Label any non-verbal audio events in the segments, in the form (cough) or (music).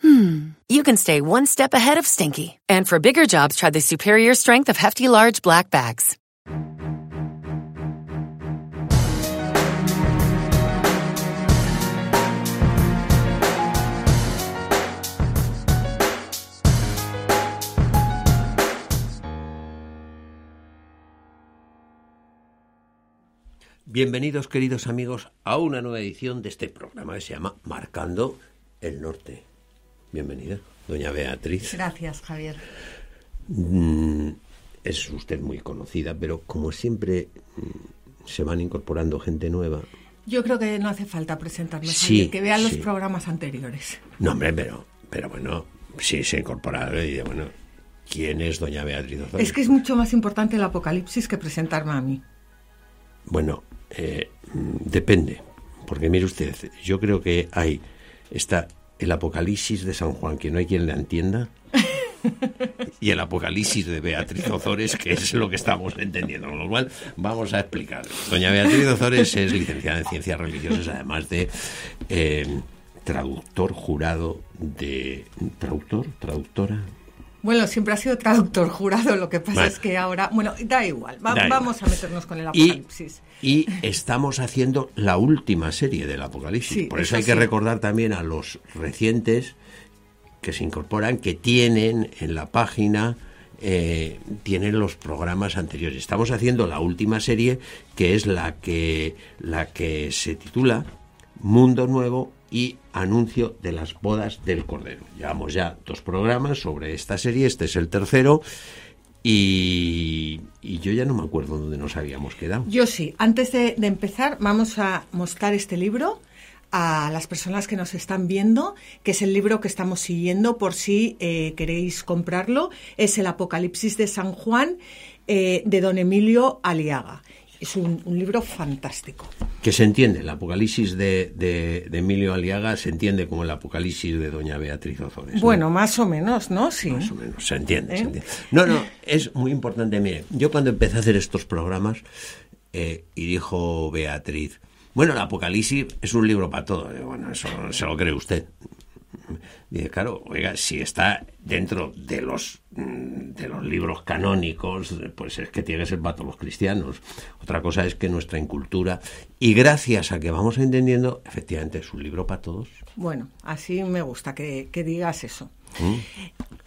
hmm, you can stay one step ahead of stinky. And for bigger jobs, try the superior strength of Hefty Large Black Bags. Bienvenidos, queridos amigos, a una nueva edición de este programa que se llama Marcando el Norte. Bienvenida, doña Beatriz. Gracias, Javier. Mm, es usted muy conocida, pero como siempre mm, se van incorporando gente nueva. Yo creo que no hace falta presentarme, Sí, Javier, que vean los programas anteriores. No, hombre, pero, pero bueno, sí se incorpora y bueno, ¿quién es doña Beatriz? Es que es mucho más importante el apocalipsis que presentarme a mí. Bueno, eh, mm, depende, porque mire usted, yo creo que hay está el Apocalipsis de San Juan, que no hay quien le entienda, (laughs) y el Apocalipsis de Beatriz Ozores, que es lo que estamos entendiendo, con lo cual vamos a explicar. Doña Beatriz Ozores es licenciada en Ciencias Religiosas, además de eh, traductor jurado de... ¿Traductor? ¿Traductora? Bueno, siempre ha sido traductor (laughs) jurado, lo que pasa Bueno. es que ahora, bueno, da igual, va- Da igual. vamos a meternos con el apocalipsis. y estamos haciendo la última serie del Apocalipsis. Sí, Por eso eso hay que recordar también a los recientes que se incorporan, que tienen en la página, eh, tienen los programas anteriores. Estamos haciendo la última serie, que es la que, la que se titula Mundo Nuevo y Anuncio de las Bodas del Cordero. Llevamos ya dos programas sobre esta serie, este es el tercero. Y, yo ya no me acuerdo dónde nos habíamos quedado. Yo sí, antes de, empezar, vamos a mostrar este libro a las personas que nos están viendo, que es el libro que estamos siguiendo por si eh, queréis comprarlo. Es el Apocalipsis de San Juan eh, de don Emilio Aliaga. Es un libro fantástico. Que se entiende, el apocalipsis de, de- de Emilio Aliaga se entiende como el apocalipsis de doña Beatriz Ozores. ¿no? Bueno, más o menos, ¿no? Sí. Más o menos, se entiende, se ¿Eh? entiende. No, no, es muy importante. Mire, yo cuando empecé a hacer estos programas eh, y dijo Beatriz, bueno, el Apocalipsis es un libro para todo. Bueno, eso se lo cree usted. Dice, claro, oiga, si está dentro de los mm, de los libros canónicos, pues es que tiene que ser para los cristianos. Otra cosa es que nuestra incultura, y gracias a que vamos entendiendo, efectivamente es un libro para todos. Bueno, así me gusta que, que digas eso.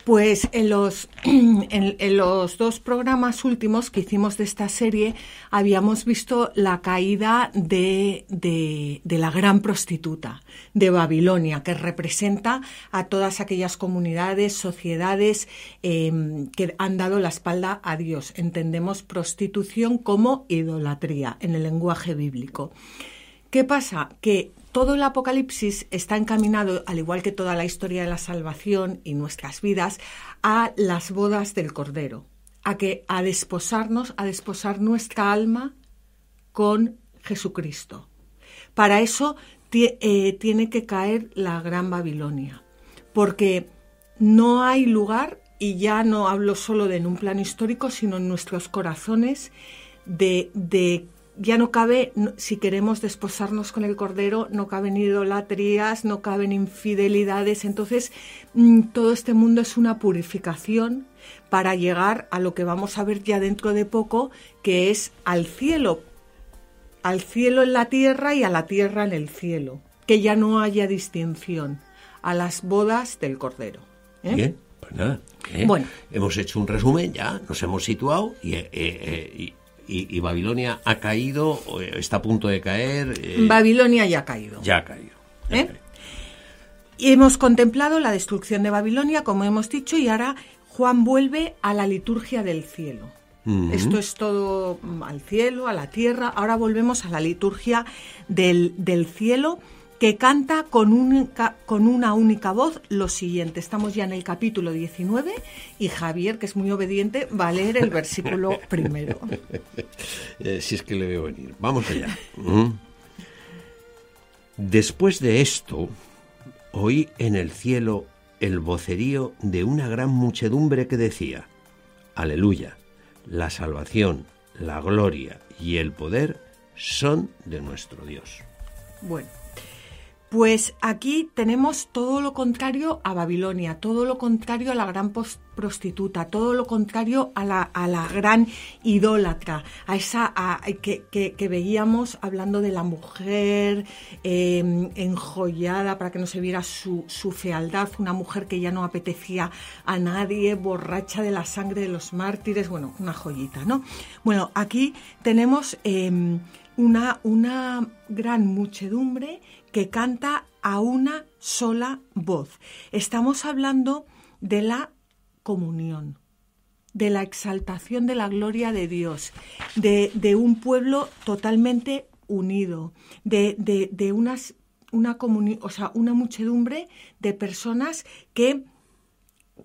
Pues en los, (clears throat) en, los dos programas últimos que hicimos de esta serie habíamos visto la caída de, de- la gran prostituta de Babilonia, que representa a todas aquellas comunidades, sociedades eh, que han dado la espalda a Dios. Entendemos prostitución como idolatría en el lenguaje bíblico. ¿Qué pasa? Que todo el Apocalipsis está encaminado, al igual que toda la historia de la salvación y nuestras vidas, a las bodas del Cordero, a que a desposarnos, a desposar nuestra alma con Jesucristo. Para eso eh, tiene que caer la gran Babilonia, porque no hay lugar, y ya no hablo solo de en un plano histórico, sino en nuestros corazones, de, de ya no cabe, si queremos desposarnos con el Cordero, no caben idolatrías, no caben infidelidades. Entonces, mm, todo este mundo es una purificación para llegar a lo que vamos a ver ya dentro de poco, que es al cielo, al cielo en la tierra y a la tierra en el cielo, que ya no haya distinción, a las bodas del Cordero. ¿eh? Bien, pues nada. ¿eh? Bueno. Hemos hecho un resumen, ya nos hemos situado y, eh, eh, y, y- y Babilonia ha caído, o, eh, está a punto de caer. eh, Babilonia ya ha caído. Ya ha caído. ya ha ¿Eh? caído. Y hemos contemplado la destrucción de Babilonia, como hemos dicho, y ahora Juan vuelve a la liturgia del cielo. Esto es todo mm, al cielo, a la tierra. Ahora volvemos a la liturgia del, del cielo que canta con, un, con una única voz lo siguiente. Estamos ya en el capítulo 19 y Javier, que es muy obediente, va a leer el versículo (laughs) primero. Eh, si es que le veo venir. Vamos allá. Mm. Después de esto, oí en el cielo el vocerío de una gran muchedumbre que decía, Aleluya, la salvación, la gloria y el poder son de nuestro Dios. Bueno, pues aquí tenemos todo lo contrario a Babilonia, todo lo contrario a la gran prostituta, todo lo contrario a la, a la gran idólatra, a esa que, veíamos hablando de la mujer em, enjollada para que no se viera su, fealdad, una mujer que ya no apetecía a nadie, borracha de la sangre de los mártires, bueno, una joyita, ¿no? Bueno, aquí tenemos em, una, una gran muchedumbre que canta a una sola voz. Estamos hablando de la comunión, de la exaltación de la gloria de Dios, de, un pueblo totalmente unido, de, de, unas, una, o sea, una muchedumbre de personas que,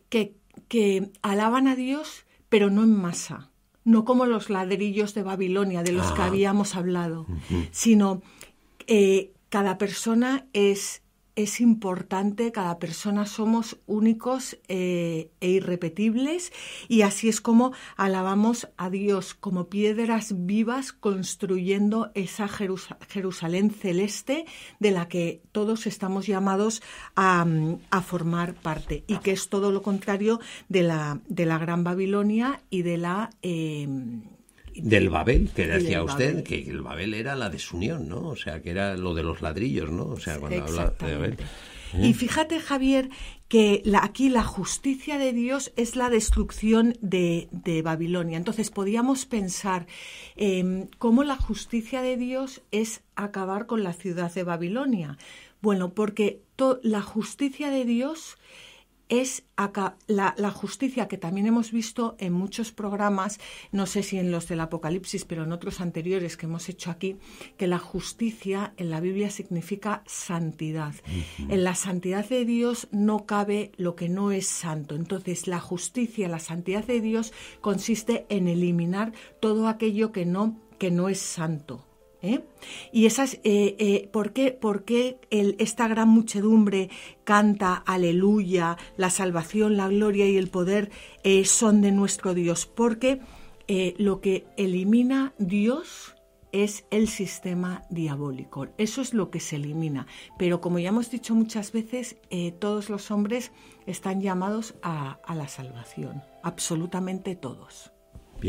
que, que alaban a Dios, pero no en masa no como los ladrillos de Babilonia de los que ah. habíamos hablado, sino eh, cada persona es, es importante, cada persona somos únicos eh, e irrepetibles y así es como alabamos a Dios como piedras vivas construyendo esa Jerusalén celeste de la que todos estamos llamados a, formar parte y que es todo lo contrario de la, de la Gran Babilonia y de la... Eh, del Babel, que decía usted, que el Babel era la desunión, ¿no? O sea, que era lo de los ladrillos, ¿no? O sea, cuando habla de Babel. Y fíjate, Javier, que aquí la justicia de Dios es la destrucción de, Babilonia. Entonces podíamos pensar eh, cómo la justicia de Dios es acabar con la ciudad de Babilonia. Bueno, porque la justicia de Dios es la, la, justicia que también hemos visto en muchos programas, no sé si en los del Apocalipsis, pero en otros anteriores que hemos hecho aquí, que la justicia en la Biblia significa santidad. En la santidad de Dios no cabe lo que no es santo. Entonces, la justicia, la santidad de Dios consiste en eliminar todo aquello que no, que no es santo. ¿Eh? Y esas, eh, eh, ¿por qué, esta gran muchedumbre canta aleluya, la salvación, la gloria y el poder son de nuestro Dios? Porque lo que elimina Dios es el sistema diabólico. Eso es lo que se elimina. Pero como ya hemos dicho muchas veces, todos los hombres están llamados a la salvación, absolutamente todos.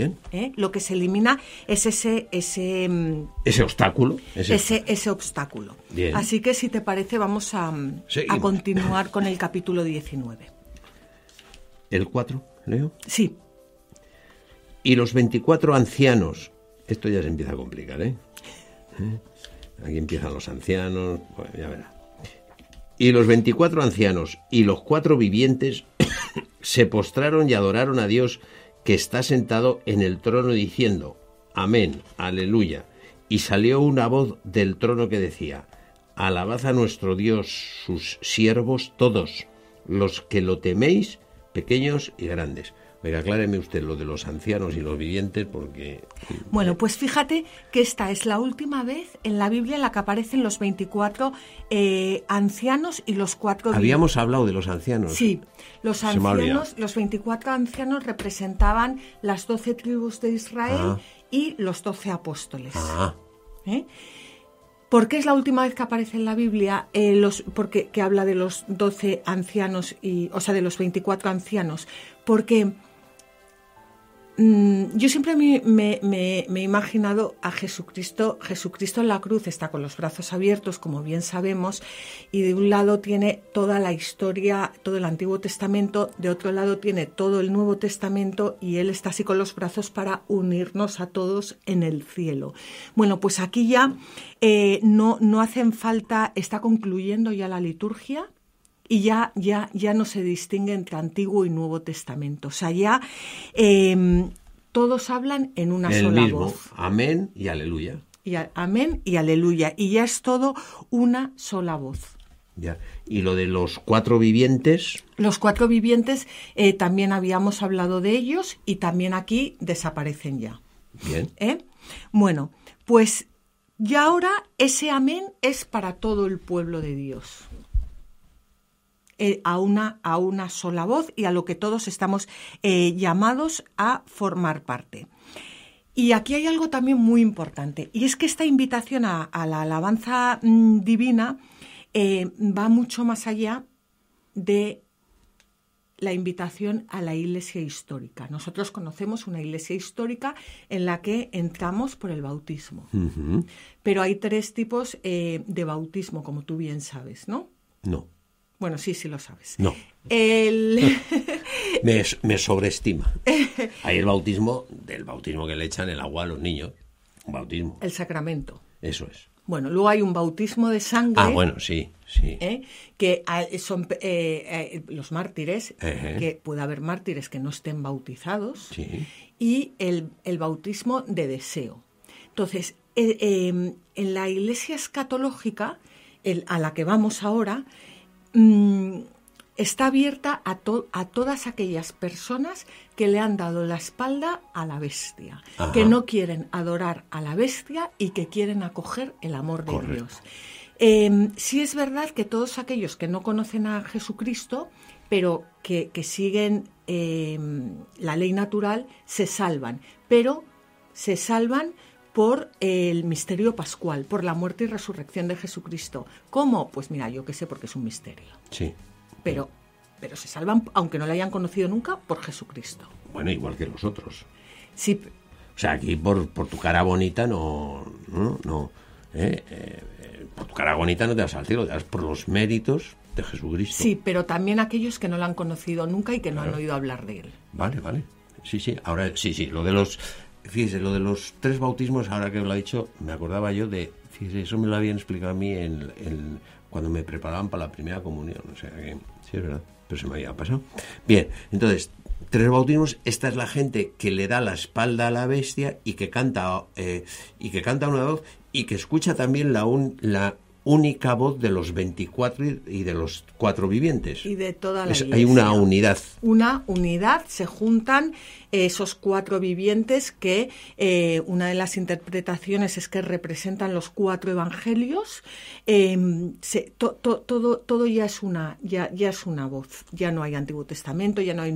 ¿Eh? Lo que se elimina es ese... Ese, mm, ¿Ese obstáculo. Ese, ese, obstáculo. Así que si te parece vamos a, a continuar con el capítulo 19. ¿El 4, Leo? Sí. Y los 24 ancianos, esto ya se empieza a complicar, ¿eh? ¿Eh? Aquí empiezan los ancianos, bueno, ya verá. Y los 24 ancianos y los cuatro vivientes (coughs) se postraron y adoraron a Dios que está sentado en el trono diciendo, Amén, aleluya. Y salió una voz del trono que decía, Alabad a nuestro Dios, sus siervos todos, los que lo teméis, pequeños y grandes. Oiga, acláreme usted lo de los ancianos y los vivientes porque... Bueno, pues fíjate que esta es la última vez en la Biblia en la que aparecen los 24 eh, ancianos y los cuatro... Habíamos hablado de los ancianos. Sí, los ancianos, los 24 ancianos representaban las 12 tribus de Israel ah. y los 12 apóstoles. Ah. ¿Eh? ¿Por qué es la última vez que aparece en la Biblia eh, los, porque, que habla de los 12 ancianos, y, o sea, de los 24 ancianos? Porque yo siempre me, he imaginado a Jesucristo, Jesucristo en la cruz está con los brazos abiertos, como bien sabemos, y de un lado tiene toda la historia, todo el Antiguo Testamento, de otro lado tiene todo el Nuevo Testamento y Él está así con los brazos para unirnos a todos en el cielo. Bueno, pues aquí ya eh, no, no hacen falta, está concluyendo ya la liturgia, y ya, ya, ya no se distingue entre Antiguo y Nuevo Testamento. O sea, ya em, todos hablan en una El sola mismo. voz. Amén y aleluya. y amén y aleluya. Y ya es todo una sola voz. Ya. Y lo de los cuatro vivientes. Los cuatro vivientes eh, también habíamos hablado de ellos y también aquí desaparecen ya. Bien. ¿Eh? Bueno, pues ya ahora ese amén es para todo el pueblo de Dios. Eh, a, una, a una sola voz y a lo que todos estamos eh, llamados a formar parte. Y aquí hay algo también muy importante, y es que esta invitación a, la alabanza mm, divina eh, va mucho más allá de la invitación a la iglesia histórica. Nosotros conocemos una iglesia histórica en la que entramos por el bautismo. Pero hay tres tipos de bautismo, como tú bien sabes, ¿no? No. Bueno, sí, sí lo sabes. No. El... (laughs) me, sobreestima. (laughs) Hay el bautismo, del bautismo que le echan el agua a los niños. Un bautismo. El sacramento. Eso es. Bueno, luego hay un bautismo de sangre. Ah, bueno, sí, sí. ¿eh? Que son eh, eh, los mártires, que puede haber mártires que no estén bautizados. Sí. Y el, el, bautismo de deseo. Entonces, en la iglesia escatológica, a la que vamos ahora, Mm, está abierta a, a, todas aquellas personas que le han dado la espalda a la bestia, que no quieren adorar a la bestia y que quieren acoger el amor de Dios. Eh, sí es verdad que todos aquellos que no conocen a Jesucristo, pero que, siguen em, la ley natural, se salvan, pero se salvan por el misterio pascual, por la muerte y resurrección de Jesucristo. ¿Cómo? Pues mira, yo qué sé, porque es un misterio. Sí. Pero, pero se salvan, aunque no le hayan conocido nunca, por Jesucristo. Bueno, igual que los otros. Sí. O sea, aquí por, por tu cara bonita no... no, no ¿eh? Eh, por tu cara bonita no te das al cielo, te das por los méritos de Jesucristo. Sí, pero también aquellos que no lo han conocido nunca y que no han oído hablar de él. Vale, vale. Sí, sí. Ahora, sí, sí. Lo de los Fíjese, lo de los tres bautismos, ahora que lo ha dicho, me acordaba yo de, fíjese, eso me lo habían explicado a mí en, cuando me preparaban para la primera comunión, o sea que, sí es verdad, pero se me había pasado. Bien, entonces, tres bautismos, esta es la gente que le da la espalda a la bestia y que canta, eh, y que canta una voz y que escucha también la, un, la única voz de los 24 y de los cuatro vivientes. Y de toda la Hay una unidad. Una unidad, se juntan esos cuatro vivientes que eh, una de las interpretaciones es que representan los cuatro evangelios. Em, todo, todo ya es una ya, ya es una voz. Ya no hay Antiguo Testamento, ya no hay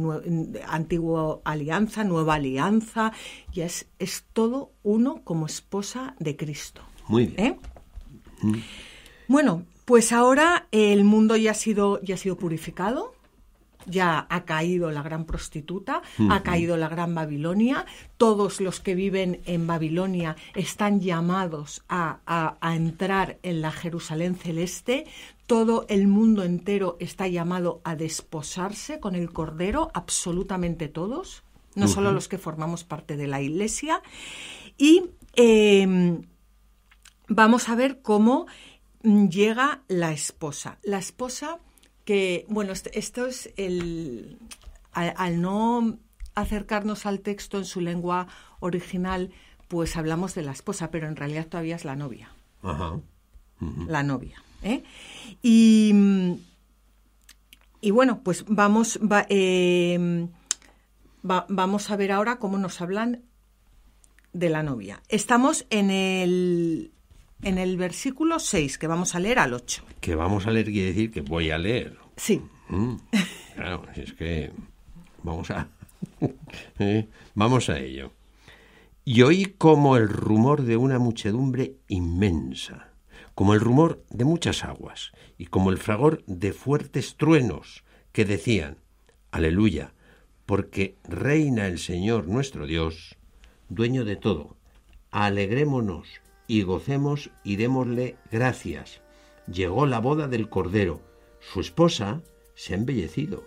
Antiguo Alianza, Nueva Alianza. Ya es, es todo uno como esposa de Cristo. Muy bien. ¿Eh? Mm. Bueno, pues ahora el mundo ya ha sido, ya ha sido purificado, ya ha caído la gran prostituta, ha caído la gran Babilonia, todos los que viven en Babilonia están llamados a, entrar en la Jerusalén celeste, todo el mundo entero está llamado a desposarse con el Cordero, absolutamente todos, no solo los que formamos parte de la Iglesia, y em, vamos a ver cómo llega la esposa. La esposa que, bueno, esto es el... Al, no acercarnos al texto en su lengua original, pues hablamos de la esposa, pero en realidad todavía es la novia. Ajá. La novia. ¿eh? Y, y bueno, pues vamos, em, vamos a ver ahora cómo nos hablan de la novia. Estamos en el en el versículo 6, que vamos a leer al 8. Que vamos a leer quiere decir que voy a leer. Sí. Mm, claro, es que vamos a (laughs) eh, vamos a ello. Y oí como el rumor de una muchedumbre inmensa, como el rumor de muchas aguas y como el fragor de fuertes truenos que decían, aleluya, porque reina el Señor nuestro Dios, dueño de todo, alegrémonos y gocemos y démosle gracias. Llegó la boda del Cordero. Su esposa se ha embellecido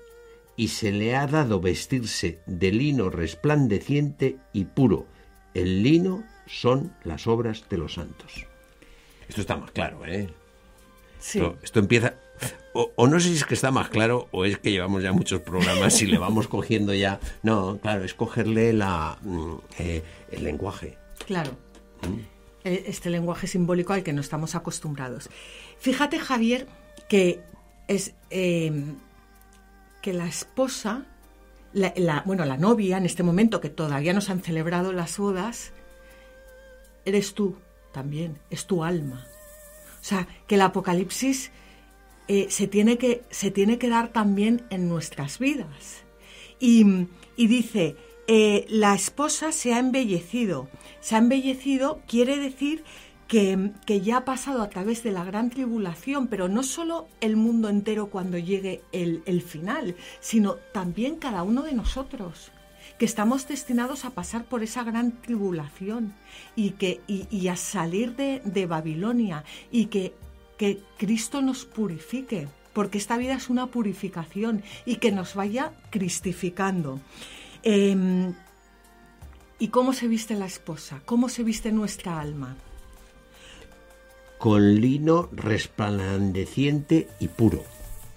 y se le ha dado vestirse de lino resplandeciente y puro. El lino son las obras de los santos. Esto está más claro, ¿eh? Sí. Esto, empieza... O, no sé si es que está más claro o es que llevamos ya muchos programas y le vamos cogiendo ya... No, claro, es cogerle la, mm, eh, el lenguaje. Claro. Mm. Eh, este lenguaje simbólico al que no estamos acostumbrados. Fíjate, Javier, que es em, que la esposa, la, bueno, la novia en este momento que todavía no se han celebrado las bodas, eres tú también, es tu alma. O sea, que el Apocalipsis eh, se, tiene que, se tiene que dar también en nuestras vidas. Y, dice, eh, la esposa se ha embellecido. Se ha embellecido quiere decir que, ya ha pasado a través de la gran tribulación, pero no solo el mundo entero cuando llegue el, el final, sino también cada uno de nosotros que estamos destinados a pasar por esa gran tribulación y, que, y, a salir de, de, Babilonia y que, que Cristo nos purifique, porque esta vida es una purificación y que nos vaya cristificando. Em, ¿Y cómo se viste la esposa? ¿Cómo se viste nuestra alma? Con lino resplandeciente y puro.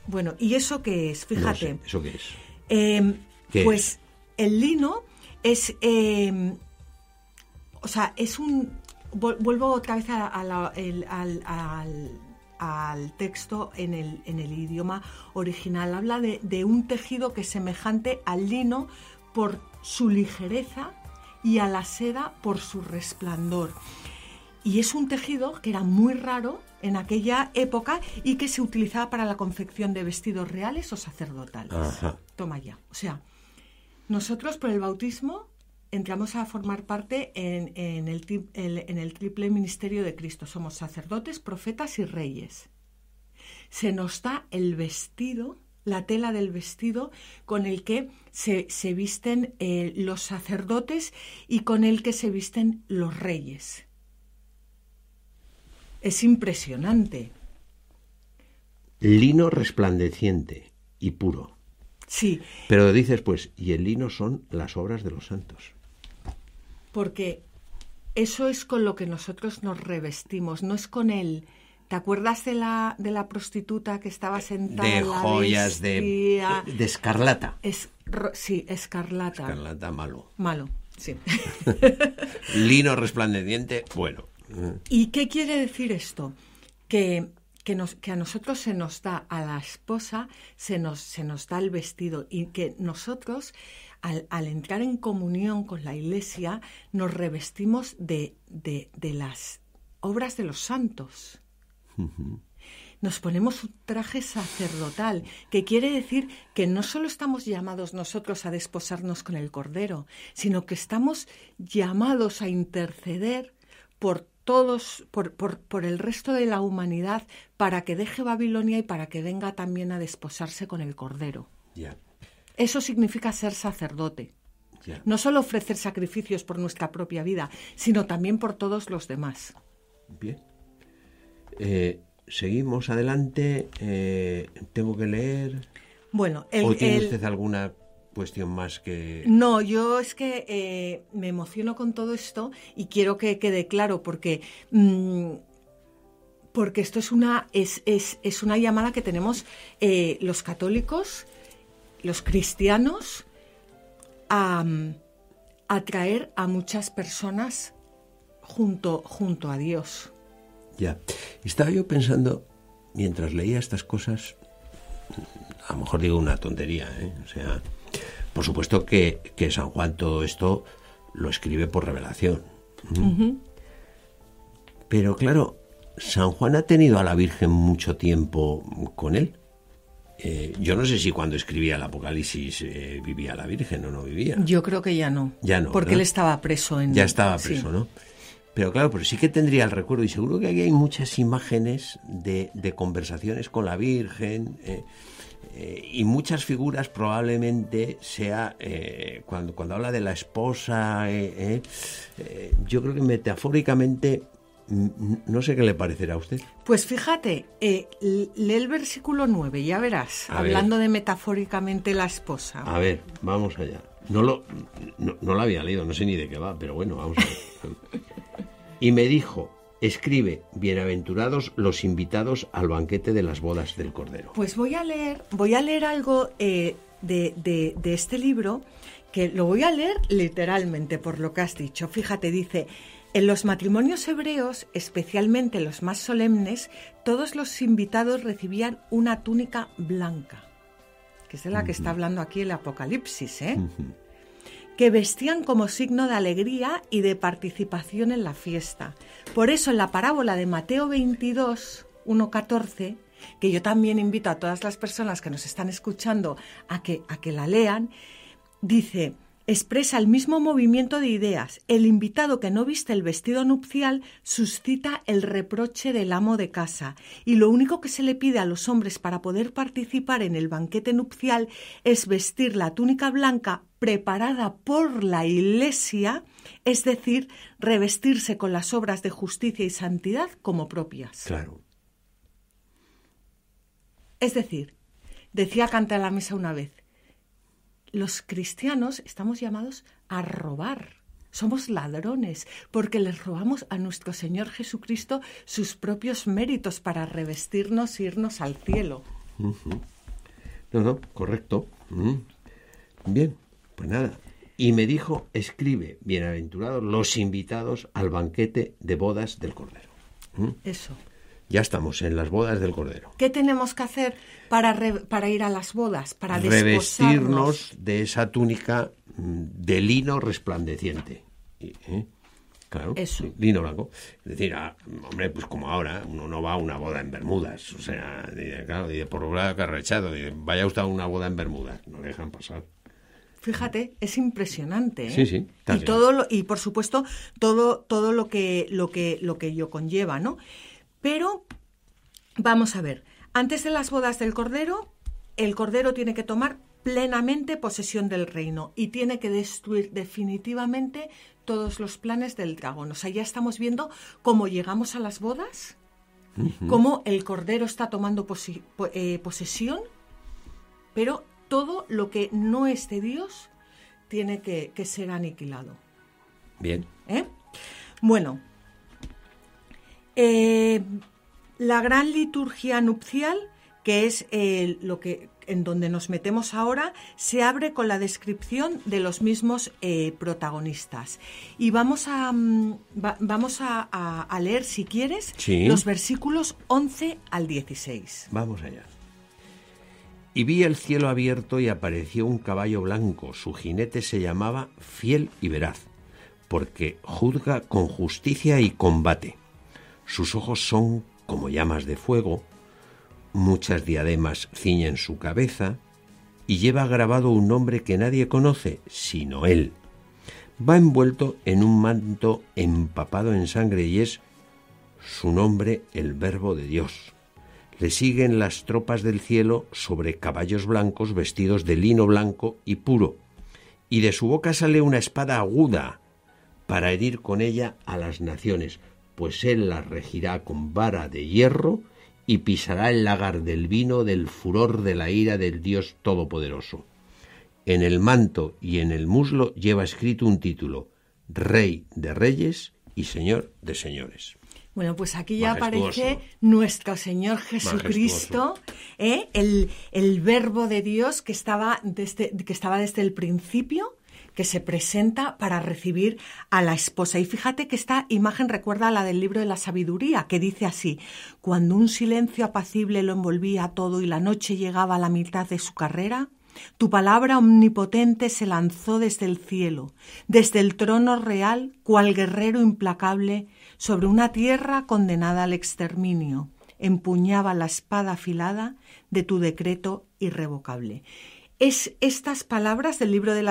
Bueno, ¿y eso qué es? Fíjate. ¿Eso qué es? Em, pues el lino es, em, o sea, es un, vuelvo otra vez al, texto en el, en el, idioma original. Habla de, de, un tejido que es semejante al lino por su ligereza y a la seda por su resplandor. Y es un tejido que era muy raro en aquella época y que se utilizaba para la confección de vestidos reales o sacerdotales. Toma ya. O sea, nosotros por el bautismo entramos a formar parte en, el, en el triple ministerio de Cristo. Somos sacerdotes, profetas y reyes. Se nos da el vestido, la tela del vestido con el que se, visten eh, los sacerdotes y con el que se visten los reyes. Es impresionante. Lino resplandeciente y puro. Sí. Pero dices, pues, y el lino son las obras de los santos. Porque eso es con lo que nosotros nos revestimos, no es con él. ¿Te acuerdas de la, de la prostituta que estaba sentada? De joyas, de, de escarlata. Es, sí, escarlata. Escarlata malo. Malo, sí. (laughs) Lino resplandeciente, bueno. ¿Y qué quiere decir esto? Que que, nos, que a nosotros se nos da, a la esposa se nos, se nos da el vestido y que nosotros al, entrar en comunión con la iglesia nos revestimos de, de, las obras de los santos. Nos ponemos un traje sacerdotal, que quiere decir que no solo estamos llamados nosotros a desposarnos con el Cordero, sino que estamos llamados a interceder por todos, por, por, el resto de la humanidad, para que deje Babilonia y para que venga también a desposarse con el Cordero. Eso significa ser sacerdote. No solo ofrecer sacrificios por nuestra propia vida, sino también por todos los demás. Bien. Eh, seguimos adelante. Eh, tengo que leer. Bueno, el, ¿O tiene usted alguna cuestión más que... No, yo es que eh, me emociono con todo esto y quiero que quede claro porque... Mm, porque esto es una, es, es, es una llamada que tenemos eh, los católicos, los cristianos, a, atraer a muchas personas junto, junto a Dios. Ya, estaba yo pensando, mientras leía estas cosas, a lo mejor digo una tontería, ¿eh? o sea, por supuesto que, San Juan todo esto lo escribe por revelación. Pero claro, San Juan ha tenido a la Virgen mucho tiempo con él. Eh, yo no sé si cuando escribía el Apocalipsis eh, vivía la Virgen o no vivía. Yo creo que ya no. Ya no. Porque él estaba preso en. Ya estaba preso, ¿no? Pero claro, pero sí que tendría el recuerdo y seguro que aquí hay muchas imágenes de, conversaciones con la Virgen. Eh, eh, y muchas figuras probablemente sea, eh, cuando, cuando habla de la esposa, yo creo que metafóricamente, no sé qué le parecerá a usted. Pues fíjate, lee el versículo 9, ya verás, hablando de metafóricamente la esposa. A ver, vamos allá. No lo, no, no lo había leído, no sé ni de qué va, pero bueno, vamos a ver. (laughs) y me dijo, escribe, bienaventurados los invitados al banquete de las bodas del Cordero. Pues voy a leer, voy a leer algo eh, de, este libro que lo voy a leer literalmente por lo que has dicho. Fíjate, dice, en los matrimonios hebreos, especialmente los más solemnes, todos los invitados recibían una túnica blanca, que es de la que está hablando aquí el Apocalipsis, ¿eh? Que vestían como signo de alegría y de participación en la fiesta. Por eso en la parábola de Mateo 22, 1.14, que yo también invito a todas las personas que nos están escuchando a que, a que la lean, dice, expresa el mismo movimiento de ideas. El invitado que no viste el vestido nupcial suscita el reproche del amo de casa y lo único que se le pide a los hombres para poder participar en el banquete nupcial es vestir la túnica blanca preparada por la Iglesia, es decir, revestirse con las obras de justicia y santidad como propias. Claro. Es decir, decía Canta la Mesa una vez, los cristianos estamos llamados a robar. Somos ladrones porque les robamos a nuestro Señor Jesucristo sus propios méritos para revestirnos e irnos al cielo. No, no, correcto. Mm. Bien, pues nada. Y me dijo, escribe, bienaventurados los invitados al banquete de bodas del Cordero. Mm. Eso. Ya estamos en las bodas del Cordero. ¿Qué tenemos que hacer para, re- para ir a las bodas? Para Revestirnos de esa túnica mm, de lino resplandeciente. ¿eh? Claro, Eso. lino blanco. Es decir, ah, hombre, pues como ahora, uno no va a una boda en Bermudas. O sea, dice, claro, dice, por un lado acarrechado, dice, vaya usted a una boda en Bermudas. No le dejan pasar. Fíjate, es impresionante. ¿eh? Sí, sí, Y todo lo, y por supuesto todo todo lo que lo que lo que ello conlleva, ¿no? Pero vamos a ver, antes de las bodas del cordero, el cordero tiene que tomar plenamente posesión del reino y tiene que destruir definitivamente todos los planes del dragón. O sea, ya estamos viendo cómo llegamos a las bodas, cómo el cordero está tomando eh, posesión pero todo lo que no es de Dios tiene que, que ser aniquilado. Bien. ¿eh? Bueno, eh, la gran liturgia nupcial, que es eh, lo que en donde nos metemos ahora, se abre con la descripción de los mismos eh, protagonistas. Y vamos a, mm, va- vamos a, a- a leer, si quieres, Sí. los versículos 11 al 16. Vamos allá. Y vi el cielo abierto y apareció un caballo blanco. Su jinete se llamaba Fiel y Veraz, porque juzga con justicia y combate. Sus ojos son como llamas de fuego, muchas diademas ciñen su cabeza, y lleva grabado un nombre que nadie conoce, sino él. Va envuelto en un manto empapado en sangre y es su nombre el Verbo de Dios. Le siguen las tropas del cielo sobre caballos blancos vestidos de lino blanco y puro, y de su boca sale una espada aguda para herir con ella a las naciones, pues él las regirá con vara de hierro y pisará el lagar del vino del furor de la ira del Dios Todopoderoso. En el manto y en el muslo lleva escrito un título, Rey de Reyes y Señor de Señores. Bueno, pues aquí ya Majestuoso. aparece nuestro Señor Jesucristo, ¿eh? el, el Verbo de Dios que estaba, desde, que estaba desde el principio, que se presenta para recibir a la esposa. Y fíjate que esta imagen recuerda a la del libro de la sabiduría, que dice así, cuando un silencio apacible lo envolvía todo y la noche llegaba a la mitad de su carrera, tu palabra omnipotente se lanzó desde el cielo, desde el trono real, cual guerrero implacable, sobre una tierra condenada al exterminio. Empuñaba la espada afilada de tu decreto irrevocable. Es estas palabras del libro de,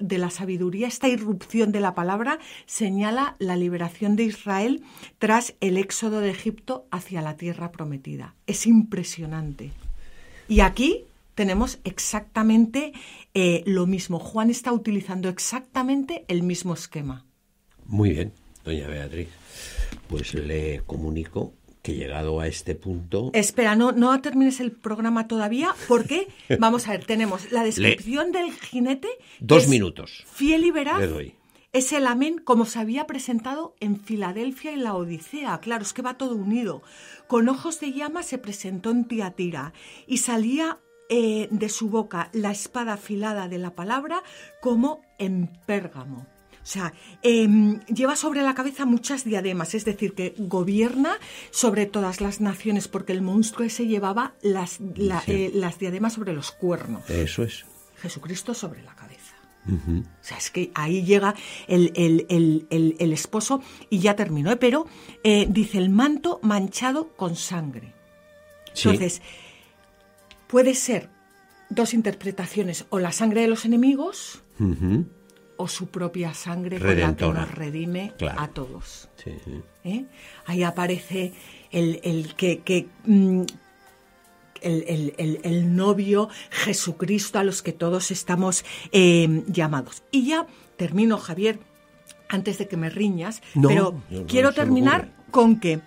de la sabiduría, esta irrupción de la palabra, señala la liberación de Israel tras el éxodo de Egipto hacia la tierra prometida. Es impresionante. Y aquí tenemos exactamente eh, lo mismo. Juan está utilizando exactamente el mismo esquema. Muy bien, doña Beatriz. Pues le comunico que llegado a este punto... Espera, no, no termines el programa todavía, porque, (laughs) vamos a ver, tenemos la descripción del jinete. Dos minutos. Fiel y veraz. Le doy. Es el amén como se había presentado en Filadelfia y la Odisea. Claro, es que va todo unido. Con ojos de llama se presentó en Tiatira y salía eh, de su boca la espada afilada de la palabra como en Pérgamo. O sea, em, lleva sobre la cabeza muchas diademas, es decir, que gobierna sobre todas las naciones, porque el monstruo ese llevaba las, eh, las diademas sobre los cuernos. Eso es. Jesucristo sobre la cabeza. O sea, es que ahí llega el, el, esposo y ya terminó. Pero eh, dice el manto manchado con sangre. Entonces, puede ser dos interpretaciones, o la sangre de los enemigos, o su propia sangre con la que nos redime a todos. ¿Eh? Ahí aparece el, que, que mm, el, novio Jesucristo a los que todos estamos eh, llamados. Y ya termino, Javier, antes de que me riñas, pero quiero terminar con que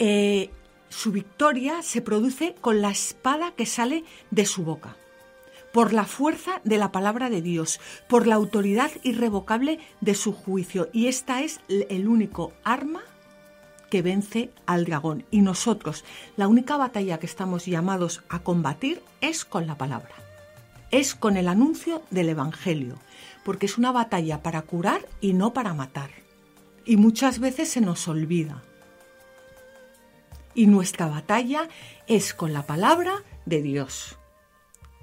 eh, su victoria se produce con la espada que sale de su boca por la fuerza de la palabra de Dios, por la autoridad irrevocable de su juicio. Y esta es el único arma que vence al dragón. Y nosotros, la única batalla que estamos llamados a combatir es con la palabra. Es con el anuncio del Evangelio, porque es una batalla para curar y no para matar. Y muchas veces se nos olvida. Y nuestra batalla es con la palabra de Dios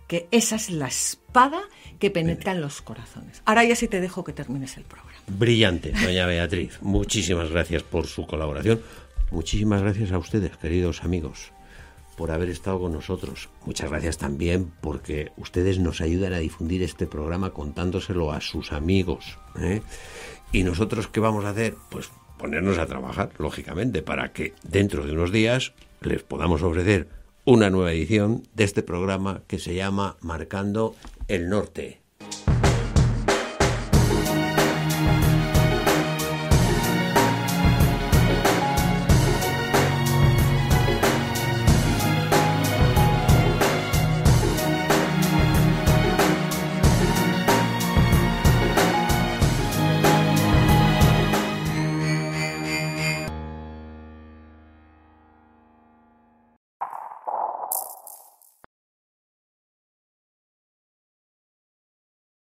que esa es la espada que penetra en los corazones. Ahora ya sí te dejo que termines el programa. Brillante, doña Beatriz. (laughs) Muchísimas gracias por su colaboración. Muchísimas gracias a ustedes, queridos amigos, por haber estado con nosotros. Muchas gracias también porque ustedes nos ayudan a difundir este programa contándoselo a sus amigos. ¿eh? ¿Y nosotros qué vamos a hacer? Pues ponernos a trabajar, lógicamente, para que dentro de unos días les podamos ofrecer una nueva edición de este programa que se llama Marcando el Norte.